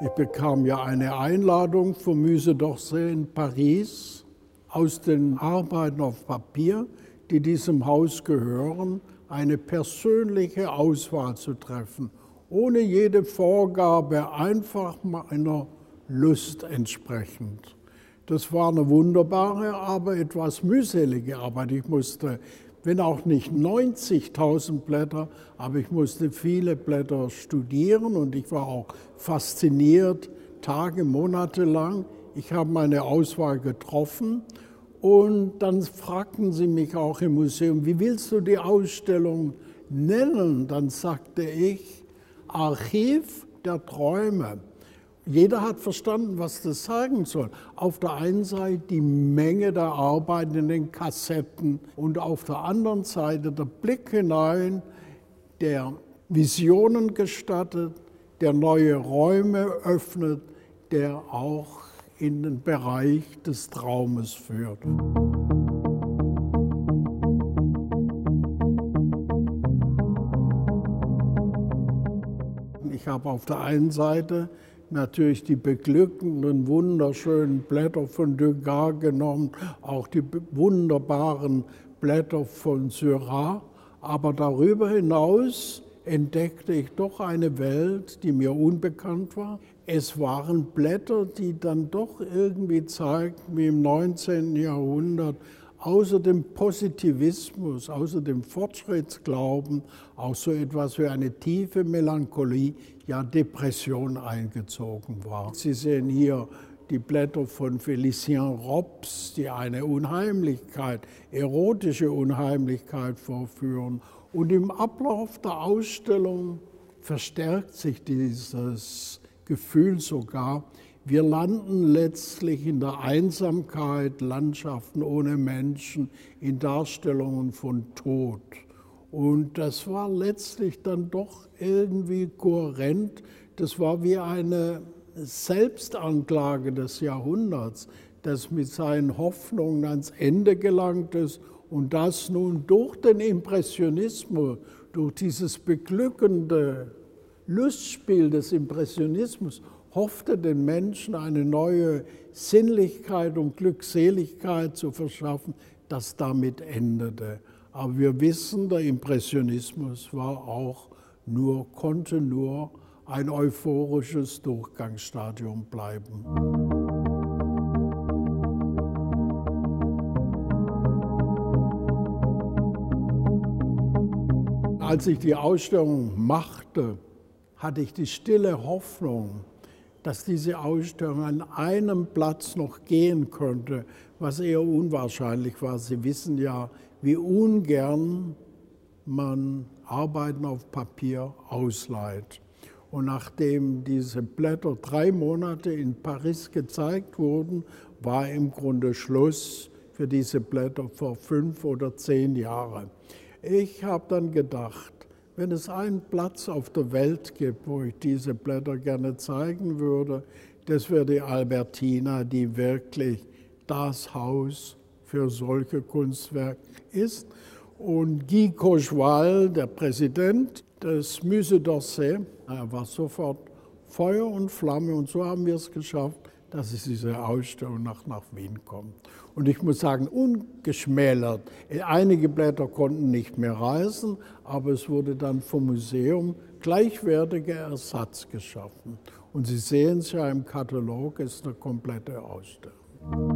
Ich bekam ja eine Einladung vom Musée d'Orsay in Paris aus den Arbeiten auf Papier, die diesem Haus gehören, eine persönliche Auswahl zu treffen, ohne jede Vorgabe, einfach meiner Lust entsprechend. Das war eine wunderbare, aber etwas mühselige Arbeit. Ich musste, wenn auch nicht 90.000 Blätter, aber ich musste viele Blätter studieren und ich war auch fasziniert, Tage, Monate lang. Ich habe meine Auswahl getroffen und dann fragten sie mich auch im Museum, wie willst du die Ausstellung nennen? Dann sagte ich, Archiv der Träume. Jeder hat verstanden, was das sagen soll. Auf der einen Seite die Menge der Arbeit in den Kassetten und auf der anderen Seite der Blick hinein, der Visionen gestattet, der neue Räume öffnet, der auch in den Bereich des Traumes führt. Ich habe auf der einen Seite natürlich die beglückenden, wunderschönen Blätter von Degas genommen, auch die wunderbaren Blätter von Seurat. Aber darüber hinaus entdeckte ich doch eine Welt, die mir unbekannt war. Es waren Blätter, die dann doch irgendwie zeigten, wie im 19. Jahrhundert außer dem Positivismus, außer dem Fortschrittsglauben auch so etwas wie eine tiefe Melancholie, ja Depression eingezogen war. Sie sehen hier die Blätter von Felicien Robs, die eine Unheimlichkeit, erotische Unheimlichkeit vorführen. Und im Ablauf der Ausstellung verstärkt sich dieses Gefühl sogar, wir landen letztlich in der Einsamkeit, Landschaften ohne Menschen, in Darstellungen von Tod. Und das war letztlich dann doch irgendwie kohärent. Das war wie eine Selbstanklage des Jahrhunderts, das mit seinen Hoffnungen ans Ende gelangt ist und das nun durch den Impressionismus, durch dieses beglückende Lustspiel des Impressionismus hoffte den Menschen eine neue Sinnlichkeit und Glückseligkeit zu verschaffen, das damit endete. Aber wir wissen, der Impressionismus war auch nur, konnte nur ein euphorisches Durchgangsstadium bleiben. Als ich die Ausstellung machte, hatte ich die stille Hoffnung, dass diese Ausstellung an einem Platz noch gehen könnte, was eher unwahrscheinlich war. Sie wissen ja, wie ungern man Arbeiten auf Papier ausleiht. Und nachdem diese Blätter drei Monate in Paris gezeigt wurden, war im Grunde Schluss für diese Blätter vor fünf oder zehn Jahren. Ich habe dann gedacht, wenn es einen Platz auf der Welt gibt, wo ich diese Blätter gerne zeigen würde, das wäre die Albertina, die wirklich das Haus für solche Kunstwerke ist. Und Guy Cocheval, der Präsident des Musée d'Orsay, er war sofort Feuer und Flamme und so haben wir es geschafft, dass es diese Ausstellung nach, nach Wien kommt. Und ich muss sagen, ungeschmälert. Einige Blätter konnten nicht mehr reisen, aber es wurde dann vom Museum gleichwertiger Ersatz geschaffen. Und Sie sehen es ja im Katalog, es ist eine komplette Ausstellung.